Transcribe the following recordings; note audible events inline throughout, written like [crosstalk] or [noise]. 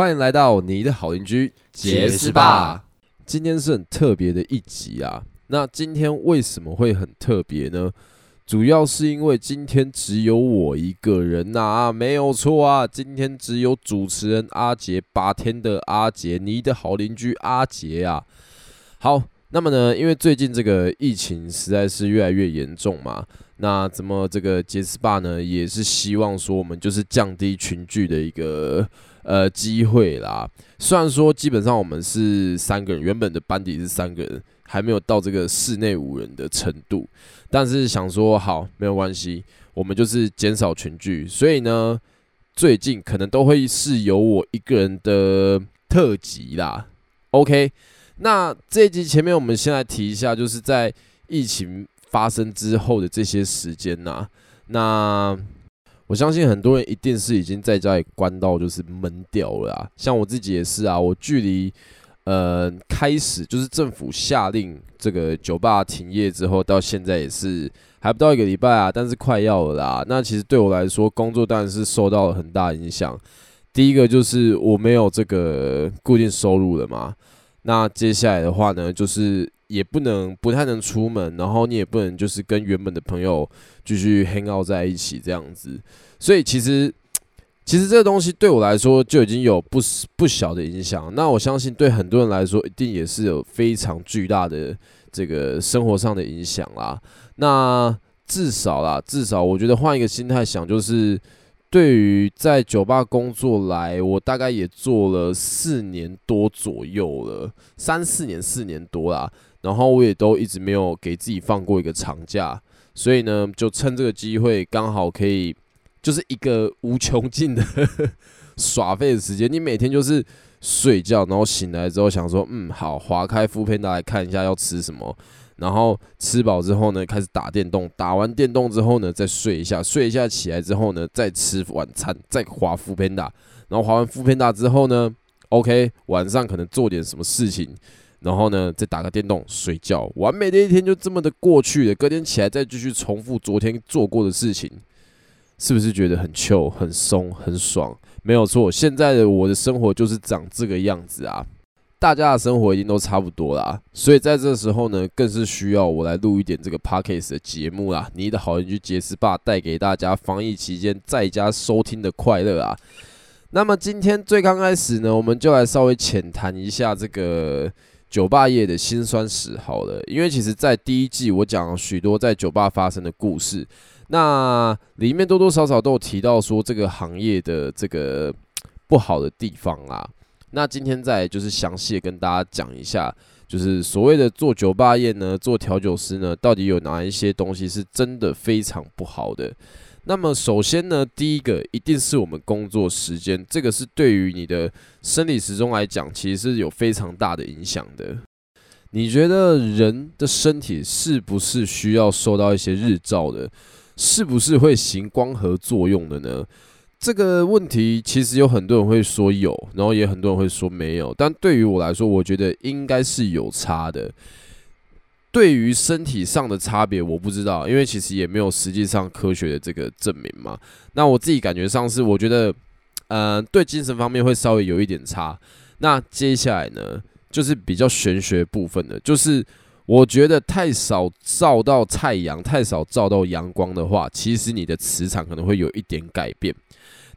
欢迎来到你的好邻居杰斯霸。今天是很特别的一集啊。那今天为什么会很特别呢？主要是因为今天只有我一个人呐、啊，没有错啊。今天只有主持人阿杰，八天的阿杰，你的好邻居阿杰啊。好，那么呢，因为最近这个疫情实在是越来越严重嘛。那怎么这个杰斯霸呢，也是希望说我们就是降低群聚的一个呃机会啦。虽然说基本上我们是三个人，原本的班底是三个人，还没有到这个室内五人的程度，但是想说好没有关系，我们就是减少群聚，所以呢，最近可能都会是由我一个人的特辑啦。OK，那这一集前面我们先来提一下，就是在疫情。发生之后的这些时间呐、那我相信很多人一定是已经在家里关到就是闷掉了啊。像我自己也是啊，我距离呃开始就是政府下令这个酒吧停业之后，到现在也是还不到一个礼拜啊，但是快要了啦。那其实对我来说，工作当然是受到了很大影响。第一个就是我没有这个固定收入了嘛。那接下来的话呢，就是。也不能不太能出门，然后你也不能就是跟原本的朋友继续 hang out 在一起这样子，所以其实其实这个东西对我来说就已经有不不小的影响。那我相信对很多人来说，一定也是有非常巨大的这个生活上的影响啦。那至少啦，至少我觉得换一个心态想，就是对于在酒吧工作来，我大概也做了四年多左右了，三四年四年多啦。然后我也都一直没有给自己放过一个长假，所以呢，就趁这个机会，刚好可以就是一个无穷尽的 [laughs] 耍废的时间。你每天就是睡觉，然后醒来之后想说，嗯，好，划开副片，那来看一下要吃什么，然后吃饱之后呢，开始打电动，打完电动之后呢，再睡一下，睡一下起来之后呢，再吃晚餐，再滑 foodpanda，然后滑完 foodpanda 之后呢，OK，晚上可能做点什么事情。然后呢，再打个电动睡觉，完美的一天就这么的过去了。隔天起来再继续重复昨天做过的事情，是不是觉得很 chill、很松、很爽？没有错，现在的我的生活就是长这个样子啊。大家的生活已经都差不多啦，所以在这时候呢，更是需要我来录一点这个 podcast 的节目啦。你的好邻居杰斯霸带给大家防疫期间在家收听的快乐啊。那么今天最刚开始呢，我们就来稍微浅谈一下这个。酒吧业的辛酸史好了，因为其实，在第一季我讲了许多在酒吧发生的故事，那里面多多少少都有提到说这个行业的这个不好的地方啊。那今天再就是详细的跟大家讲一下，就是所谓的做酒吧业呢，做调酒师呢，到底有哪一些东西是真的非常不好的。那么首先呢，第一个一定是我们工作时间，这个是对于你的生理时钟来讲，其实是有非常大的影响的。你觉得人的身体是不是需要受到一些日照的？是不是会行光合作用的呢？这个问题其实有很多人会说有，然后也很多人会说没有。但对于我来说，我觉得应该是有差的。对于身体上的差别，我不知道，因为其实也没有实际上科学的这个证明嘛。那我自己感觉上是，我觉得，呃，对精神方面会稍微有一点差。那接下来呢，就是比较玄学部分的，就是我觉得太少照到太阳，太少照到阳光的话，其实你的磁场可能会有一点改变。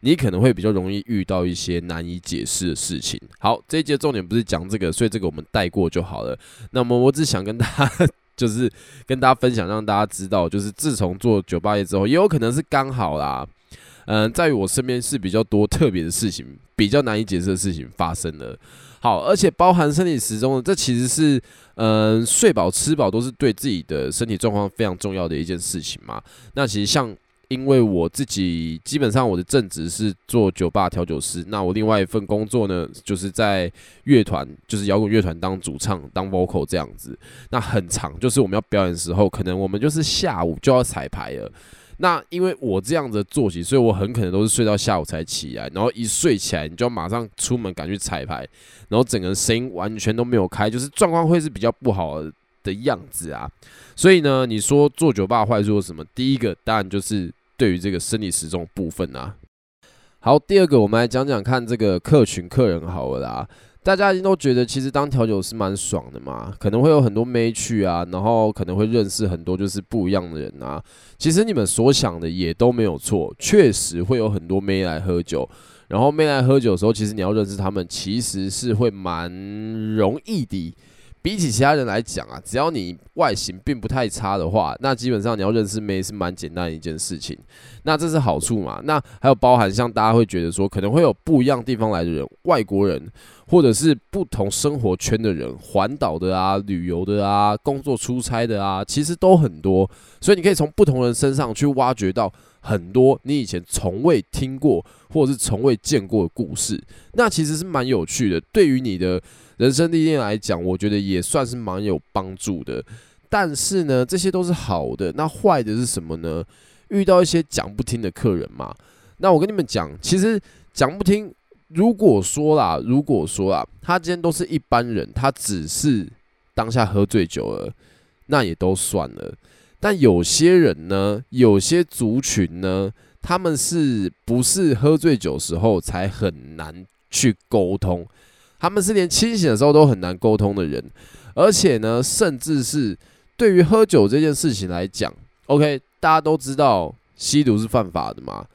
你可能会比较容易遇到一些难以解释的事情。好，这一节重点不是讲这个，所以这个我们带过就好了。那么我只想跟大家，就是跟大家分享，让大家知道，就是自从做酒吧业之后，也有可能是刚好啦。嗯，在我身边是比较多特别的事情，比较难以解释的事情发生了。好，而且包含生理时钟的，这其实是嗯，睡饱吃饱都是对自己的身体状况非常重要的一件事情嘛。那其实像。因为我自己基本上我的正职是做酒吧调酒师，那我另外一份工作呢，就是在乐团，就是摇滚乐团当主唱，当 vocal 这样子。那很长，就是我们要表演的时候，可能我们就是下午就要彩排了。那因为我这样子的作息，所以我很可能都是睡到下午才起来，然后一睡起来，你就要马上出门赶去彩排，然后整个声音完全都没有开，就是状况会是比较不好的样子啊。所以呢，你说做酒吧坏处是什么？第一个当然就是。对于这个生理时钟部分啊，好，第二个我们来讲讲看这个客群客人好了啦。大家一定都觉得其实当调酒师蛮爽的嘛，可能会有很多妹去啊，然后可能会认识很多就是不一样的人啊。其实你们所想的也都没有错，确实会有很多妹来喝酒。然后妹来喝酒的时候，其实你要认识他们，其实是会蛮容易的。比起其他人来讲啊，只要你外形并不太差的话，那基本上你要认识妹是蛮简单的一件事情。那这是好处嘛？那还有包含像大家会觉得说，可能会有不一样地方来的人，外国人，或者是不同生活圈的人，环岛的啊，旅游的啊，工作出差的啊，其实都很多。所以你可以从不同人身上去挖掘到很多你以前从未听过或者是从未见过的故事。那其实是蛮有趣的，对于你的。人生历练来讲，我觉得也算是蛮有帮助的。但是呢，这些都是好的。那坏的是什么呢？遇到一些讲不听的客人嘛。那我跟你们讲，其实讲不听。如果说啦，如果说啦，他今天都是一般人，他只是当下喝醉酒了，那也都算了。但有些人呢，有些族群呢，他们是不是喝醉酒时候才很难去沟通？他们是连清醒的时候都很难沟通的人，而且呢，甚至是对于喝酒这件事情来讲，OK，大家都知道吸毒是犯法的嘛。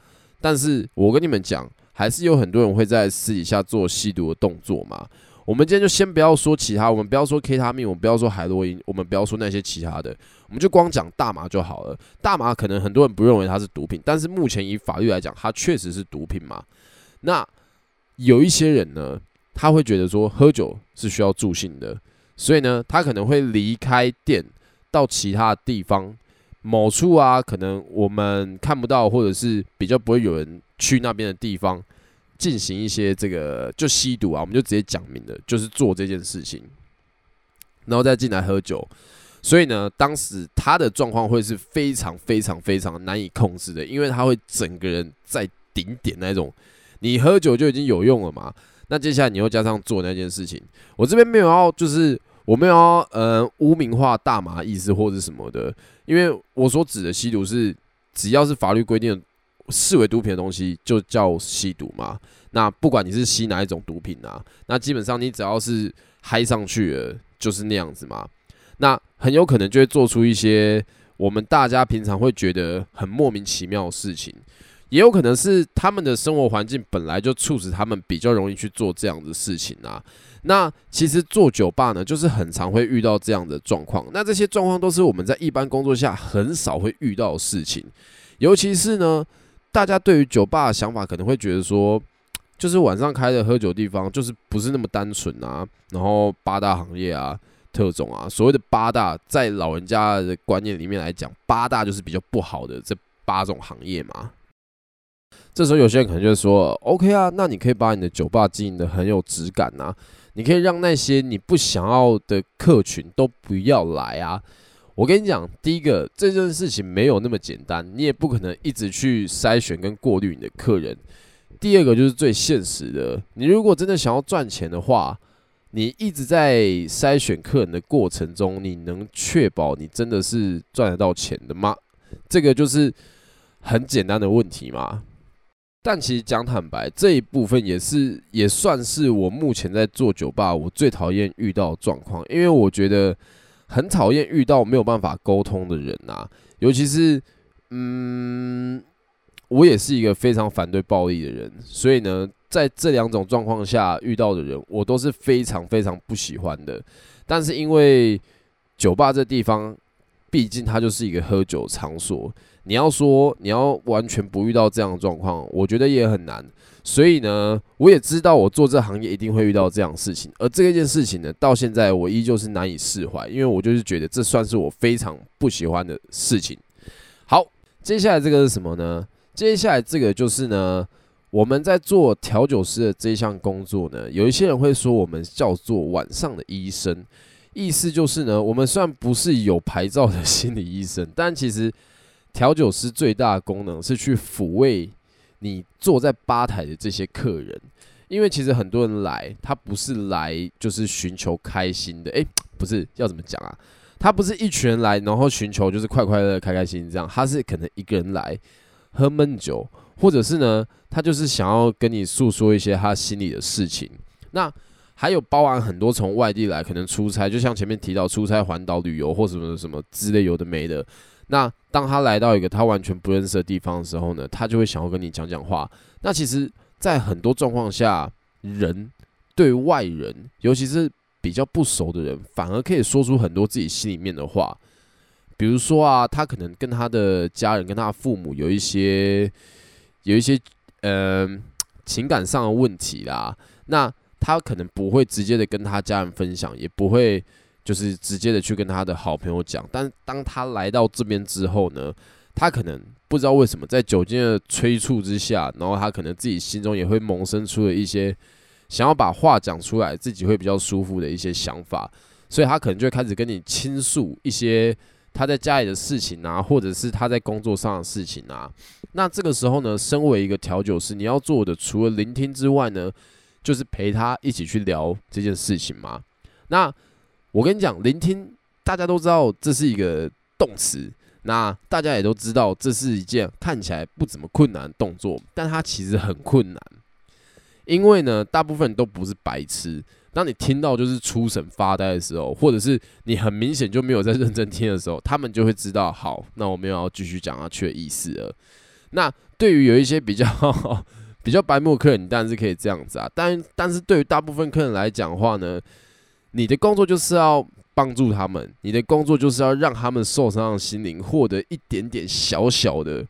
但是我跟你们讲，还是有很多人会在私底下做吸毒的动作嘛。我们今天就先不要说其他，我们不要说 K 他命，我们不要说海洛因，我们不要说那些其他的，我们就光讲大麻就好了。大麻可能很多人不认为它是毒品，但是目前以法律来讲，它确实是毒品嘛。那有一些人呢，他会觉得说喝酒是需要助兴的，所以呢，他可能会离开店到其他地方某处啊，可能我们看不到或者是比较不会有人去那边的地方进行一些这个就吸毒啊，我们就直接讲明了，就是做这件事情，然后再进来喝酒。所以呢，当时他的状况会是非常非常非常难以控制的，因为他会整个人在顶点那种，你喝酒就已经有用了嘛。那接下来你又加上做那件事情，我这边没有要，就是我没有要呃污名化大麻意思或者什么的，因为我所指的吸毒是只要是法律规定视为毒品的东西就叫吸毒嘛。那不管你是吸哪一种毒品啊，那基本上你只要是嗨上去了就是那样子嘛。那很有可能就会做出一些我们大家平常会觉得很莫名其妙的事情。也有可能是他们的生活环境本来就促使他们比较容易去做这样的事情啊。那其实做酒吧呢，就是很常会遇到这样的状况。那这些状况都是我们在一般工作下很少会遇到的事情。尤其是呢，大家对于酒吧的想法可能会觉得说，就是晚上开的喝酒地方，就是不是那么单纯啊。然后八大行业啊、特种啊，所谓的八大，在老人家的观念里面来讲，八大就是比较不好的这八种行业嘛。这时候有些人可能就会说：“OK 啊，那你可以把你的酒吧经营得很有质感呐，你可以让那些你不想要的客群都不要来啊。”我跟你讲，第一个这件事情没有那么简单，你也不可能一直去筛选跟过滤你的客人。第二个就是最现实的，你如果真的想要赚钱的话，你一直在筛选客人的过程中，你能确保你真的是赚得到钱的吗？这个就是很简单的问题嘛。但其实讲坦白，这一部分也是也算是我目前在做酒吧我最讨厌遇到状况，因为我觉得很讨厌遇到没有办法沟通的人啊，尤其是嗯，我也是一个非常反对暴力的人，所以呢，在这两种状况下遇到的人，我都是非常非常不喜欢的。但是因为酒吧这地方，毕竟它就是一个喝酒场所。你要说你要完全不遇到这样的状况，我觉得也很难。所以呢，我也知道我做这行业一定会遇到这样的事情，而这件事情呢，到现在我依旧是难以释怀，因为我就是觉得这算是我非常不喜欢的事情。好，接下来这个是什么呢？接下来这个就是呢，我们在做调酒师的这项工作呢，有一些人会说我们叫做晚上的医生，意思就是呢，我们虽然不是有牌照的心理医生，但其实。调酒师最大的功能是去抚慰你坐在吧台的这些客人，因为其实很多人来，他不是来就是寻求开心的，诶，不是要怎么讲啊？他不是一群人来，然后寻求就是快快乐乐、开开心心这样，他是可能一个人来喝闷酒，或者是呢，他就是想要跟你诉说一些他心里的事情。那还有包含很多从外地来，可能出差，就像前面提到出差环岛旅游或什么什么之类有的没的。那当他来到一个他完全不认识的地方的时候呢，他就会想要跟你讲讲话。那其实，在很多状况下，人对外人，尤其是比较不熟的人，反而可以说出很多自己心里面的话。比如说啊，他可能跟他的家人、跟他的父母有一些、有一些嗯、呃、情感上的问题啦。那他可能不会直接的跟他家人分享，也不会就是直接的去跟他的好朋友讲。但当他来到这边之后呢，他可能不知道为什么，在酒精的催促之下，然后他可能自己心中也会萌生出了一些想要把话讲出来，自己会比较舒服的一些想法，所以他可能就会开始跟你倾诉一些。他在家里的事情啊，或者是他在工作上的事情啊，那这个时候呢，身为一个调酒师，你要做的除了聆听之外呢，就是陪他一起去聊这件事情嘛。那我跟你讲，聆听大家都知道这是一个动词，那大家也都知道这是一件看起来不怎么困难的动作，但它其实很困难，因为呢，大部分人都不是白痴。当你听到就是出神发呆的时候，或者是你很明显就没有在认真听的时候，他们就会知道，好，那我们要继续讲下去的意思了。那对于有一些比较 [laughs] 比较白目的客人，你当然是可以这样子啊。但但是对于大部分客人来讲的话呢，你的工作就是要帮助他们，你的工作就是要让他们受伤的心灵获得一点点小小的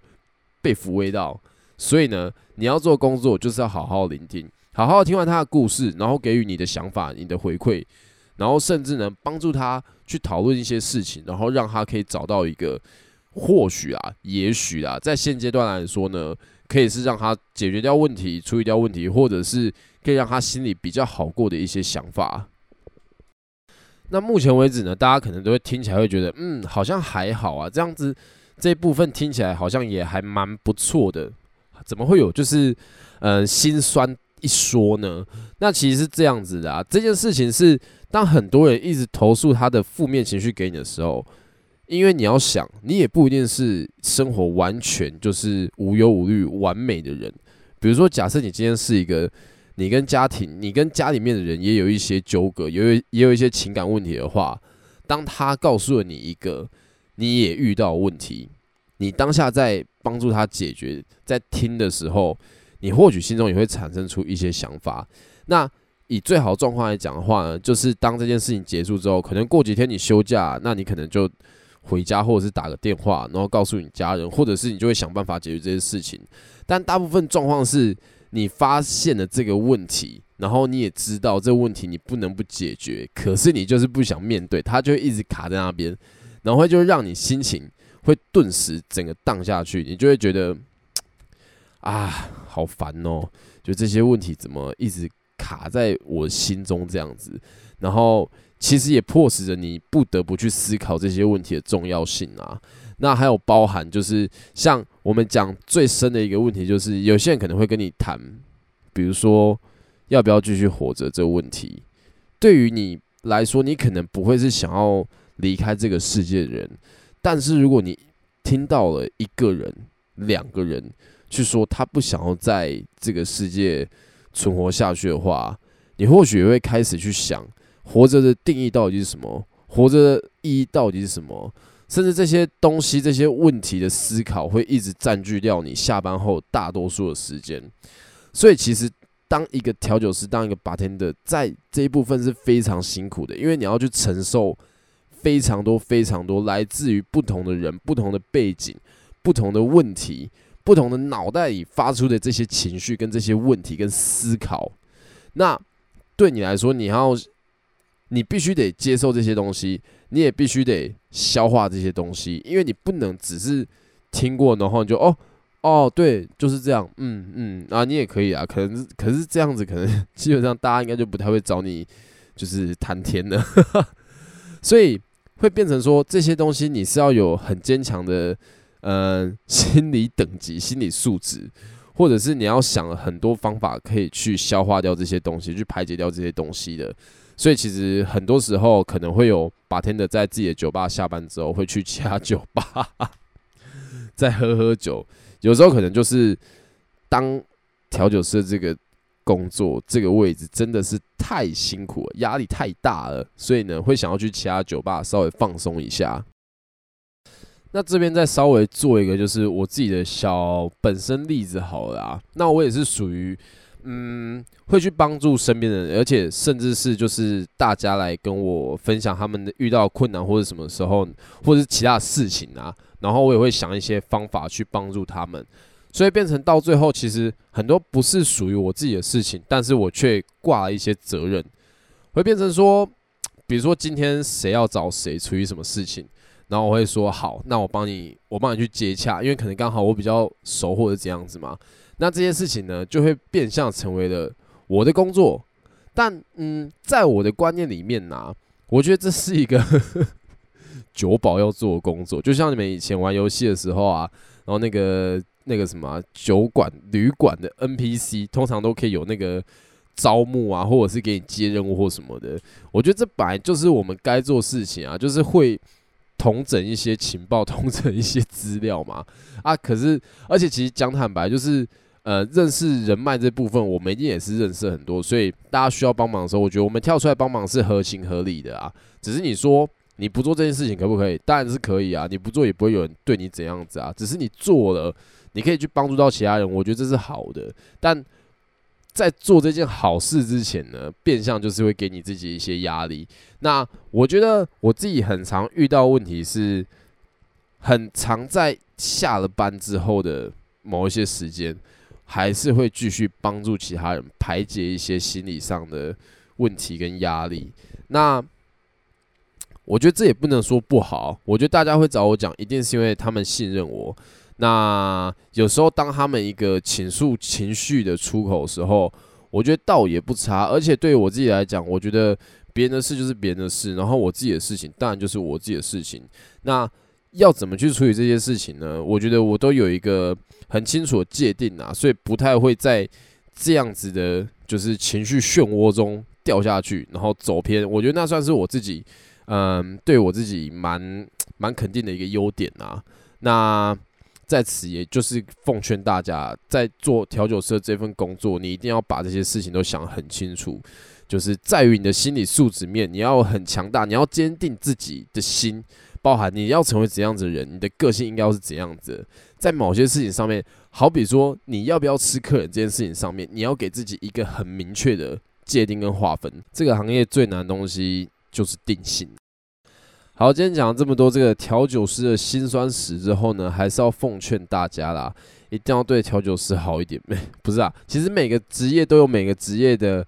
被抚慰到。所以呢，你要做工作就是要好好聆听。好好听完他的故事，然后给予你的想法、你的回馈，然后甚至呢帮助他去讨论一些事情，然后让他可以找到一个或许啊、也许啊，在现阶段来说呢，可以是让他解决掉问题、处理掉问题，或者是可以让他心里比较好过的一些想法。那目前为止呢，大家可能都会听起来会觉得，嗯，好像还好啊，这样子这一部分听起来好像也还蛮不错的。怎么会有就是嗯、呃、心酸？一说呢，那其实是这样子的啊。这件事情是，当很多人一直投诉他的负面情绪给你的时候，因为你要想，你也不一定是生活完全就是无忧无虑、完美的人。比如说，假设你今天是一个，你跟家庭、你跟家里面的人也有一些纠葛，有也有一些情感问题的话，当他告诉了你一个你也遇到问题，你当下在帮助他解决，在听的时候。你或许心中也会产生出一些想法。那以最好的状况来讲的话呢，就是当这件事情结束之后，可能过几天你休假，那你可能就回家或者是打个电话，然后告诉你家人，或者是你就会想办法解决这些事情。但大部分状况是你发现了这个问题，然后你也知道这个问题你不能不解决，可是你就是不想面对，它就会一直卡在那边，然后就让你心情会顿时整个荡下去，你就会觉得。[tsk] 啊，好烦哦！就这些问题怎么一直卡在我心中这样子，然后其实也迫使着你不得不去思考这些问题的重要性啊。那还有包含就是像我们讲最深的一个问题，就是有些人可能会跟你谈，比如说要不要继续活着这个问题。对于你来说，你可能不会是想要离开这个世界的人，但是如果你听到了一个人、两个人，去说他不想要在这个世界存活下去的话，你或许会开始去想，活着的定义到底是什么？活着的意义到底是什么？甚至这些东西、这些问题的思考，会一直占据掉你下班后大多数的时间。所以，其实当一个调酒师、当一个 bartender，在这一部分是非常辛苦的，因为你要去承受非常多、非常多来自于不同的人、不同的背景、不同的问题。不同的脑袋里发出的这些情绪跟这些问题跟思考，那对你来说，你要你必须得接受这些东西，你也必须得消化这些东西，因为你不能只是听过，然后你就哦哦，对，就是这样，嗯嗯啊，你也可以啊，可能可是这样子，可能 [laughs] 基本上大家应该就不太会找你就是谈天的，[laughs] 所以会变成说这些东西你是要有很坚强的。嗯，心理等级、心理素质，或者是你要想很多方法可以去消化掉这些东西，去排解掉这些东西的。所以其实很多时候可能会有 bartender 在自己的酒吧下班之后会去其他酒吧 [laughs] 再喝喝酒。有时候可能就是当调酒师这个工作，这个位置真的是太辛苦了，压力太大了，所以呢，会想要去其他酒吧稍微放松一下。那这边再稍微做一个，就是我自己的小本身例子好了啊。那我也是属于，嗯，会去帮助身边的人，而且甚至是就是大家来跟我分享他们遇到困难或者什么时候，或者是其他事情啊，然后我也会想一些方法去帮助他们。所以变成到最后，其实很多不是属于我自己的事情，但是我却挂了一些责任，会变成说，比如说今天谁要找谁处于什么事情。然后我会说好，那我帮你，我帮你去接洽，因为可能刚好我比较熟或者这样子嘛。那这件事情呢，就会变相成为了我的工作。但嗯，在我的观念里面呢、我觉得这是一个 [laughs] 酒保要做的工作。就像你们以前玩游戏的时候啊，然后那个那个什么酒馆、旅馆的 NPC，通常都可以有那个招募啊，或者是给你接任务或什么的。我觉得这本来就是我们该做事情啊，就是会。统整一些情报，[laughs] 统整一些资料嘛，啊，可是，而且其实讲坦白，就是，呃，认识人脉这部分，我们一定也是认识很多，所以大家需要帮忙的时候，我觉得我们跳出来帮忙是合情合理的啊。只是你说你不做这件事情可不可以？当然是可以啊，你不做也不会有人对你怎样子啊。只是你做了，你可以去帮助到其他人，我觉得这是好的，但。在做这件好事之前呢，变相就是会给你自己一些压力。那我觉得我自己很常遇到问题是，很常在下了班之后的某一些时间，还是会继续帮助其他人排解一些心理上的问题跟压力。那我觉得这也不能说不好，我觉得大家会找我讲，一定是因为他们信任我。那有时候，当他们一个倾诉情绪的出口时候，我觉得倒也不差。而且对我自己来讲，我觉得别人的事就是别人的事，然后我自己的事情当然就是我自己的事情。那要怎么去处理这些事情呢？我觉得我都有一个很清楚的界定啊，所以不太会在这样子的，就是情绪漩涡中掉下去，然后走偏。我觉得那算是我自己，嗯，对我自己蛮 [tsk] 蛮肯定的一个优点啊。那。在此，也就是奉劝大家，在做调酒师这份工作，你一定要把这些事情都想很清楚。就是在于你的心理素质面，你要很强大，你要坚定自己的心，包含你要成为怎样子的人，你的个性应该要是怎样子。在某些事情上面，好比说你要不要吃客人这件事情上面，你要给自己一个很明确的界定跟划分。这个行业最难的东西就是定性。好，今天讲了这么多这个调酒师的辛酸史之后呢，还是要奉劝大家啦，一定要对调酒师好一点。没，[laughs] 不是啊，其实每个职业都有每个职业的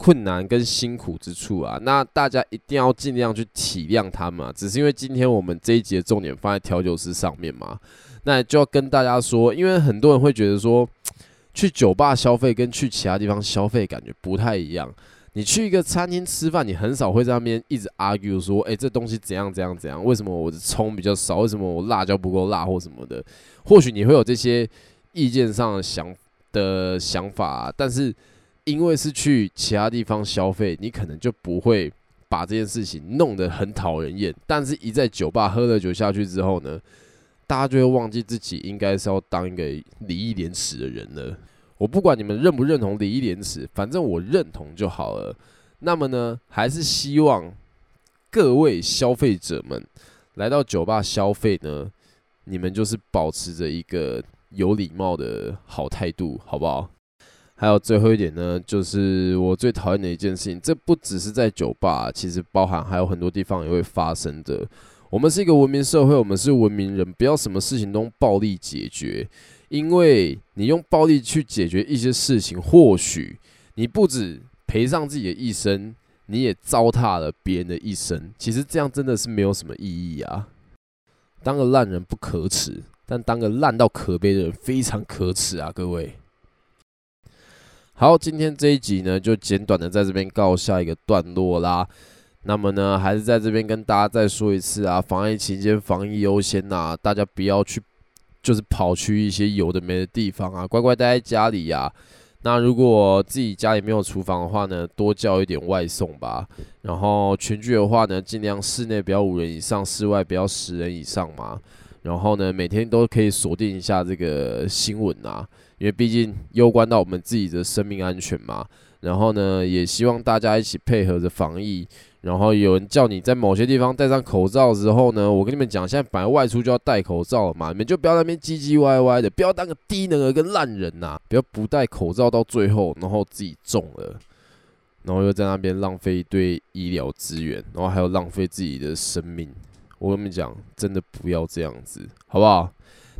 困难跟辛苦之处啊。那大家一定要尽量去体谅他们。只是因为今天我们这一集的重点放在调酒师上面嘛，那就要跟大家说，因为很多人会觉得说，[tsk] 去酒吧消费跟去其他地方消费感觉不太一样。你去一个餐厅吃饭，你很少会在那边一直 argue 说，哎、这东西怎样怎样怎样？为什么我的葱比较少？为什么我辣椒不够辣或什么的？或许你会有这些意见上的想的想法，但是因为是去其他地方消费，你可能就不会把这件事情弄得很讨人厌。但是，一在酒吧喝了酒下去之后呢，大家就会忘记自己应该是要当一个礼义廉耻的人了。我不管你们认不认同礼义廉耻，反正我认同就好了。那么呢，还是希望各位消费者们来到酒吧消费呢，你们就是保持着一个有礼貌的好态度，好不好？还有最后一点呢，就是我最讨厌的一件事情，这不只是在酒吧，其实包含还有很多地方也会发生的。我们是一个文明社会，我们是文明人，不要什么事情都用暴力解决。因为你用暴力去解决一些事情，或许你不止赔上自己的一生，你也糟蹋了别人的一生。其实这样真的是没有什么意义啊！当个烂人不可耻，但当个烂到可悲的人非常可耻啊！各位，好，今天这一集呢，就简短的在这边告下一个段落啦。那么呢，还是在这边跟大家再说一次啊，防疫期间防疫优先呐，大家不要去。就是跑去一些有的没的地方啊，乖乖待在家里呀、那如果自己家里没有厨房的话呢，多叫一点外送吧。然后群聚的话呢，尽量室内不要五人以上，室外不要十人以上嘛。然后呢，每天都可以锁定一下这个新闻啊，因为毕竟攸关到我们自己的生命安全嘛。然后呢，也希望大家一起配合着防疫。然后有人叫你在某些地方戴上口罩之后呢，我跟你们讲，现在本来外出就要戴口罩了嘛，你们就不要在那边唧唧歪歪的，不要当个低能儿跟烂人呐、不要不戴口罩到最后，然后自己中了，然后又在那边浪费一堆医疗资源，然后还有浪费自己的生命。我跟你们讲，真的不要这样子，好不好？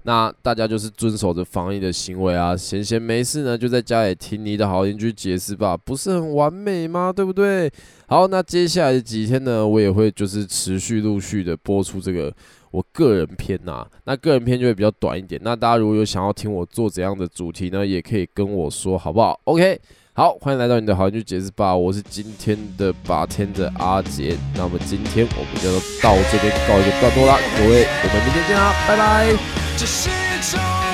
那大家就是遵守着防疫的行为啊，闲闲没事呢，就在家里听你的好邻居解释吧，不是很完美吗？对不对？好，那接下来的几天呢，我也会就是持续陆续的播出这个我个人篇呐、啊，那个人篇就会比较短一点。那大家如果有想要听我做怎样的主题呢，也可以跟我说，好不好？OK，好，欢迎来到你的好邻居解释吧，我是今天的把天的阿杰。那么今天我们就到这边告一个段落啦，各位，我们明天见啦，拜拜。这是一种